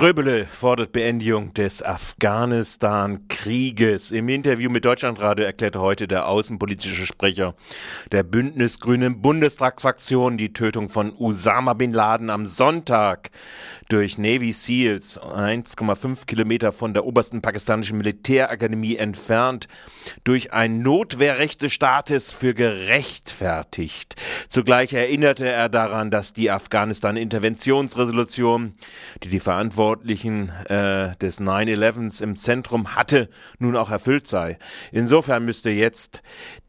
Ströbele fordert Beendigung des Afghanistan-Krieges. Im Interview mit Deutschlandradio erklärte heute der außenpolitische Sprecher der Bündnisgrünen Bundestagsfraktion die Tötung von Usama bin Laden am Sonntag durch Navy Seals 1,5 Kilometer von der obersten pakistanischen Militärakademie entfernt durch ein Notwehrrecht des Staates für gerechtfertigt. Zugleich erinnerte er daran, dass die Afghanistan-Interventionsresolution, die die Verantwortlichen äh, des 9-11s im Zentrum hatte, nun auch erfüllt sei. Insofern müsste jetzt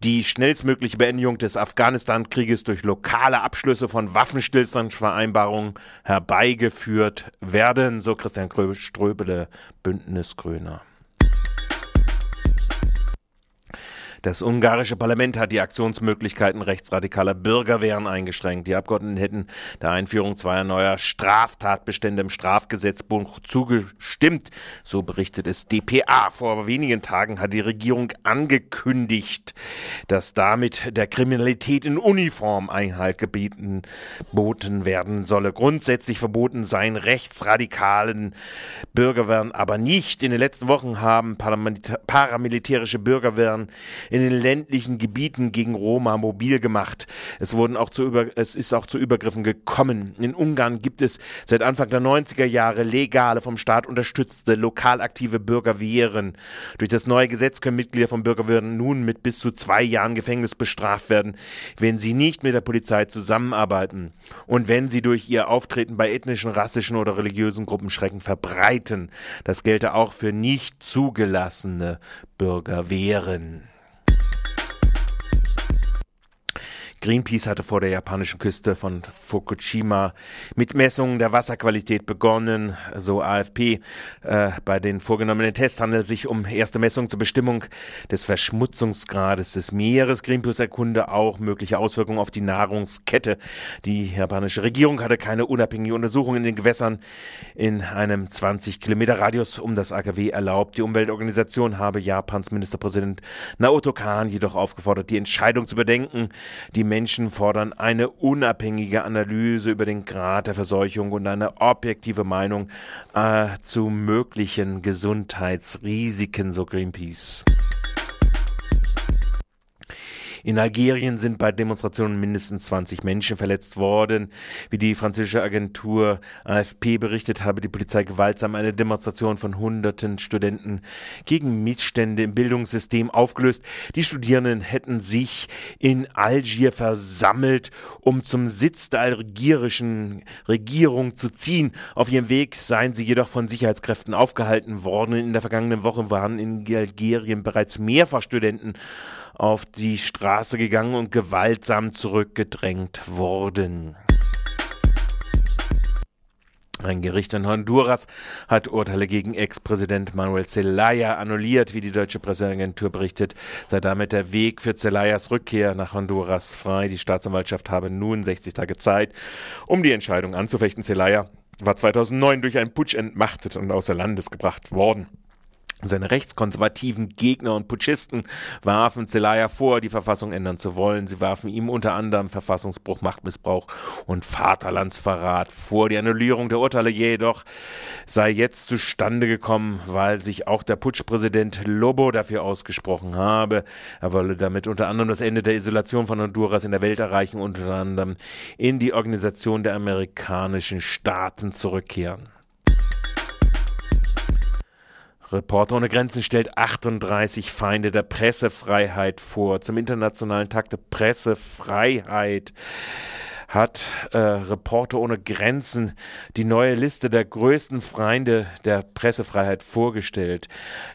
die schnellstmögliche Beendigung des Afghanistan-Krieges durch lokale Abschlüsse von Waffenstillstandsvereinbarungen herbeigeführt werden, so Christian Ströbele, Bündnisgrüner. Das ungarische Parlament hat die Aktionsmöglichkeiten rechtsradikaler Bürgerwehren eingeschränkt. Die Abgeordneten hätten der Einführung zweier neuer Straftatbestände im Strafgesetzbuch zugestimmt. So berichtet es dpa. Vor wenigen Tagen hat die Regierung angekündigt, dass damit der Kriminalität in Uniform Einhalt gebieten boten werden solle. Grundsätzlich verboten seien rechtsradikalen Bürgerwehren aber nicht. In den letzten Wochen haben paramilitärische Bürgerwehren in den ländlichen Gebieten gegen Roma mobil gemacht. Es wurden auch zu über, es ist auch zu Übergriffen gekommen. In Ungarn gibt es seit Anfang der 90er Jahre legale, vom Staat unterstützte, lokal aktive Bürgerwehren. Durch das neue Gesetz können Mitglieder von Bürgerwehren nun mit bis zu zwei Jahren Gefängnis bestraft werden, wenn sie nicht mit der Polizei zusammenarbeiten und wenn sie durch ihr Auftreten bei ethnischen, rassischen oder religiösen Gruppen Schrecken verbreiten. Das gelte auch für nicht zugelassene Bürgerwehren. Greenpeace hatte vor der japanischen Küste von Fukushima mit Messungen der Wasserqualität begonnen, so AFP. Äh, bei den vorgenommenen Tests handelt es sich um erste Messungen zur Bestimmung des Verschmutzungsgrades des Meeres. Greenpeace erkunde auch mögliche Auswirkungen auf die Nahrungskette. Die japanische Regierung hatte keine unabhängige Untersuchung in den Gewässern in einem 20 Kilometer Radius um das AKW erlaubt. Die Umweltorganisation habe Japans Ministerpräsident Naoto Kan jedoch aufgefordert, die Entscheidung zu bedenken, die Menschen fordern eine unabhängige Analyse über den Grad der Verseuchung und eine objektive Meinung äh, zu möglichen Gesundheitsrisiken, so Greenpeace. In Algerien sind bei Demonstrationen mindestens 20 Menschen verletzt worden. Wie die französische Agentur AFP berichtet, habe die Polizei gewaltsam eine Demonstration von hunderten Studenten gegen Missstände im Bildungssystem aufgelöst. Die Studierenden hätten sich in Algier versammelt, um zum Sitz der algerischen Regierung zu ziehen. Auf ihrem Weg seien sie jedoch von Sicherheitskräften aufgehalten worden. In der vergangenen Woche waren in Algerien bereits mehrfach Studenten auf die Straße gegangen und gewaltsam zurückgedrängt worden. Ein Gericht in Honduras hat Urteile gegen Ex-Präsident Manuel Zelaya annulliert, wie die deutsche Presseagentur berichtet. Sei damit der Weg für Zelayas Rückkehr nach Honduras frei. Die Staatsanwaltschaft habe nun 60 Tage Zeit, um die Entscheidung anzufechten. Zelaya war 2009 durch einen Putsch entmachtet und außer Landes gebracht worden. Seine rechtskonservativen Gegner und Putschisten warfen Zelaya vor, die Verfassung ändern zu wollen. Sie warfen ihm unter anderem Verfassungsbruch, Machtmissbrauch und Vaterlandsverrat vor. Die Annullierung der Urteile jedoch sei jetzt zustande gekommen, weil sich auch der Putschpräsident Lobo dafür ausgesprochen habe. Er wolle damit unter anderem das Ende der Isolation von Honduras in der Welt erreichen, unter anderem in die Organisation der amerikanischen Staaten zurückkehren. Reporter ohne Grenzen stellt 38 Feinde der Pressefreiheit vor. Zum Internationalen Tag der Pressefreiheit hat äh, Reporter ohne Grenzen die neue Liste der größten Feinde der Pressefreiheit vorgestellt.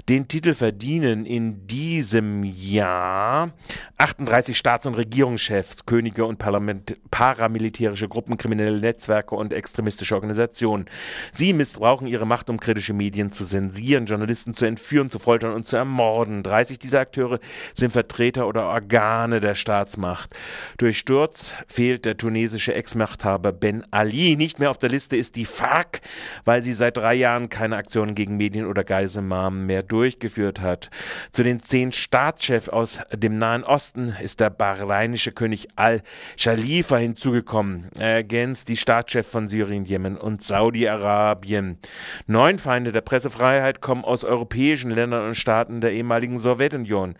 Den Titel verdienen in diesem Jahr 38 Staats- und Regierungschefs, Könige und Parlament paramilitärische Gruppen, kriminelle Netzwerke und extremistische Organisationen. Sie missbrauchen ihre Macht, um kritische Medien zu zensieren, Journalisten zu entführen, zu foltern und zu ermorden. 30 dieser Akteure sind Vertreter oder Organe der Staatsmacht. Durch Sturz fehlt der Tunesische libanesische Ex-Machthaber Ben Ali. Nicht mehr auf der Liste ist die FARC, weil sie seit drei Jahren keine Aktionen gegen Medien oder Geiselnahmen mehr durchgeführt hat. Zu den zehn Staatschefs aus dem Nahen Osten ist der bahrainische König Al-Khalifa hinzugekommen. Er ergänzt die Staatschefs von Syrien, Jemen und Saudi-Arabien. Neun Feinde der Pressefreiheit kommen aus europäischen Ländern und Staaten der ehemaligen Sowjetunion.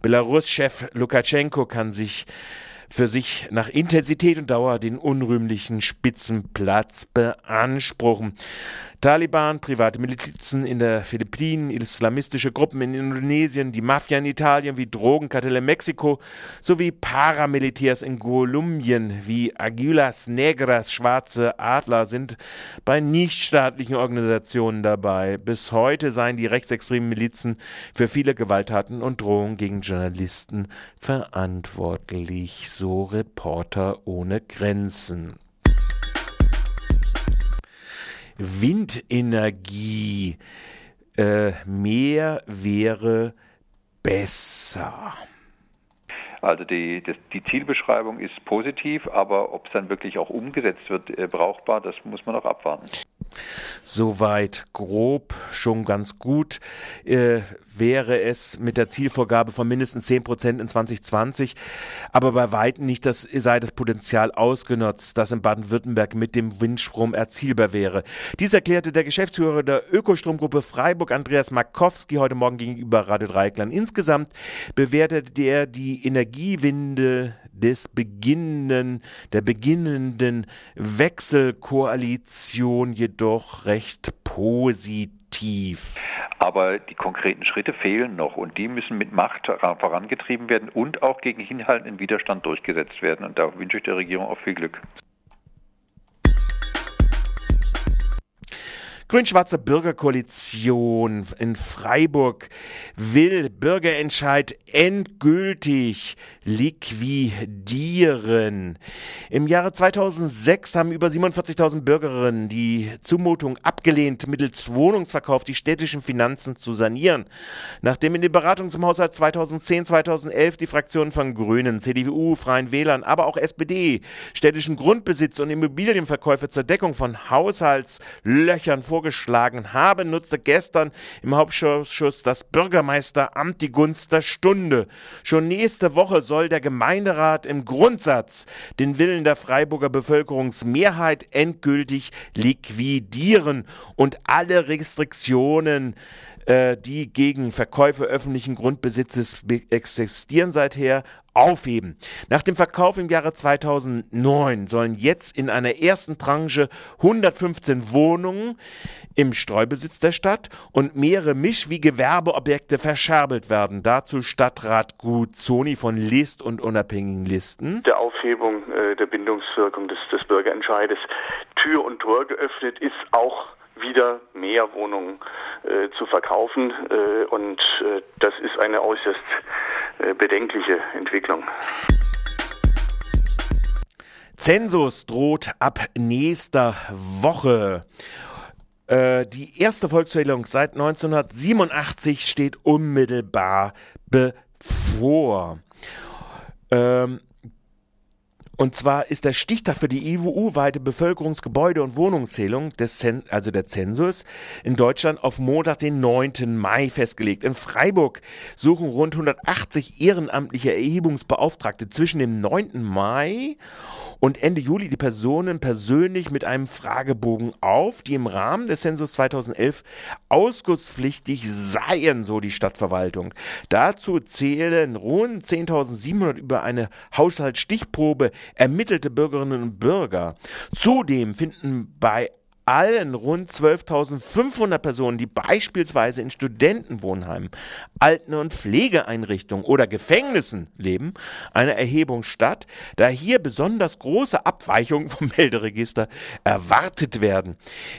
Belarus-Chef Lukaschenko kann sich für sich nach Intensität und Dauer den unrühmlichen Spitzenplatz beanspruchen. Taliban, private Milizen in der Philippinen, islamistische Gruppen in Indonesien, die Mafia in Italien wie Drogenkartelle in Mexiko sowie Paramilitärs in Kolumbien wie Aguilas Negras, schwarze Adler sind bei nichtstaatlichen Organisationen dabei. Bis heute seien die rechtsextremen Milizen für viele Gewalttaten und Drohungen gegen Journalisten verantwortlich, so Reporter ohne Grenzen. Windenergie äh, mehr wäre besser. Also die, das, die Zielbeschreibung ist positiv, aber ob es dann wirklich auch umgesetzt wird, äh, brauchbar, das muss man noch abwarten. Soweit grob schon ganz gut äh, wäre es mit der Zielvorgabe von mindestens 10 Prozent in 2020, aber bei weitem nicht das, sei das Potenzial ausgenutzt, das in Baden-Württemberg mit dem Windstrom erzielbar wäre. Dies erklärte der Geschäftsführer der Ökostromgruppe Freiburg, Andreas Markowski, heute Morgen gegenüber Radio Dreieckland. Insgesamt bewertete er die Energiewinde des beginnenden, der beginnenden Wechselkoalition jedoch recht positiv. Aber die konkreten Schritte fehlen noch und die müssen mit Macht vorangetrieben werden und auch gegen hinhaltenden Widerstand durchgesetzt werden. Und da wünsche ich der Regierung auch viel Glück. Grün-Schwarze Bürgerkoalition in Freiburg will Bürgerentscheid endgültig liquidieren. Im Jahre 2006 haben über 47.000 Bürgerinnen die Zumutung abgelehnt, mittels Wohnungsverkauf die städtischen Finanzen zu sanieren. Nachdem in den Beratungen zum Haushalt 2010-2011 die Fraktionen von Grünen, CDU, Freien Wählern, aber auch SPD städtischen Grundbesitz und Immobilienverkäufe zur Deckung von Haushaltslöchern vor vorgeschlagen habe, nutzte gestern im Hauptausschuss das Bürgermeisteramt die Gunst der Stunde. Schon nächste Woche soll der Gemeinderat im Grundsatz den Willen der Freiburger Bevölkerungsmehrheit endgültig liquidieren und alle Restriktionen äh, die gegen Verkäufe öffentlichen Grundbesitzes existieren seither, aufheben. Nach dem Verkauf im Jahre 2009 sollen jetzt in einer ersten Tranche 115 Wohnungen im Streubesitz der Stadt und mehrere Misch- wie Gewerbeobjekte verscherbelt werden. Dazu Stadtrat Guzzoni von List und unabhängigen Listen. Der Aufhebung äh, der Bindungswirkung des, des Bürgerentscheides Tür und Tor geöffnet ist auch wieder mehr Wohnungen äh, zu verkaufen. Äh, und äh, das ist eine äußerst äh, bedenkliche Entwicklung. Zensus droht ab nächster Woche. Äh, die erste Volkszählung seit 1987 steht unmittelbar bevor. Ähm, und zwar ist der Stichtag für die EU-weite Bevölkerungsgebäude- und Wohnungszählung, des also der Zensus, in Deutschland auf Montag, den 9. Mai festgelegt. In Freiburg suchen rund 180 ehrenamtliche Erhebungsbeauftragte zwischen dem 9. Mai und Ende Juli die Personen persönlich mit einem Fragebogen auf, die im Rahmen des Zensus 2011 ausgusspflichtig seien, so die Stadtverwaltung. Dazu zählen rund 10.700 über eine Haushaltsstichprobe ermittelte Bürgerinnen und Bürger. Zudem finden bei allen rund 12.500 Personen, die beispielsweise in Studentenwohnheimen, Alten- und Pflegeeinrichtungen oder Gefängnissen leben, eine Erhebung statt, da hier besonders große Abweichungen vom Melderegister erwartet werden.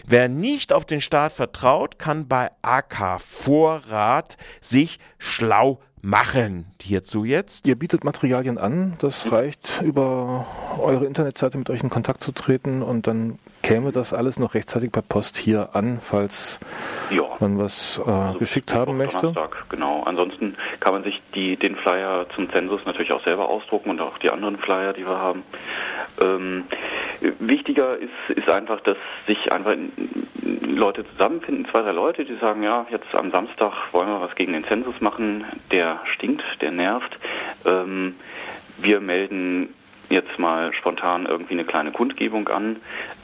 Wer nicht auf den Staat vertraut, kann bei AK Vorrat sich schlau machen. Hierzu jetzt. Ihr bietet Materialien an. Das reicht, über eure Internetseite mit euch in Kontakt zu treten und dann käme das alles noch rechtzeitig per Post hier an, falls ja. man was äh, also geschickt haben möchte. Donnerstag, genau. Ansonsten kann man sich die, den Flyer zum Zensus natürlich auch selber ausdrucken und auch die anderen Flyer, die wir haben. Ähm, wichtiger ist, ist einfach, dass sich einfach Leute zusammenfinden, zwei, drei Leute, die sagen, ja, jetzt am Samstag wollen wir was gegen den Zensus machen, der stinkt, der nervt. Ähm, wir melden jetzt mal spontan irgendwie eine kleine Kundgebung an,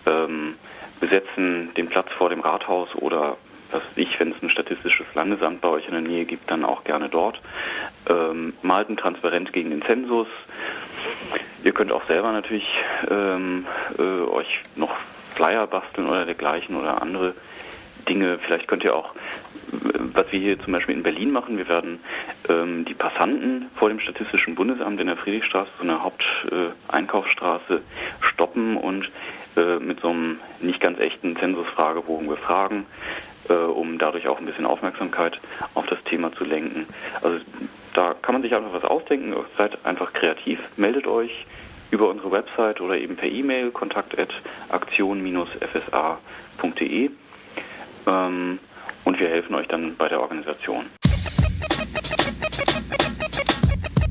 ähm, besetzen den Platz vor dem Rathaus oder was ich, wenn es ein statistisches Landesamt bei euch in der Nähe gibt, dann auch gerne dort. Ähm, malt ein Transparent gegen den Zensus. Ihr könnt auch selber natürlich ähm, äh, euch noch Flyer basteln oder dergleichen oder andere Dinge. Vielleicht könnt ihr auch, was wir hier zum Beispiel in Berlin machen, wir werden ähm, die Passanten vor dem Statistischen Bundesamt in der Friedrichstraße, so einer Haupteinkaufsstraße, stoppen und äh, mit so einem nicht ganz echten Zensusfragebogen befragen, äh, um dadurch auch ein bisschen Aufmerksamkeit auf das Thema zu lenken. Also da kann man sich einfach was ausdenken, seid einfach kreativ, meldet euch über unsere Website oder eben per E-Mail kontakt.aktion-fsa.de ähm, und wir helfen euch dann bei der Organisation.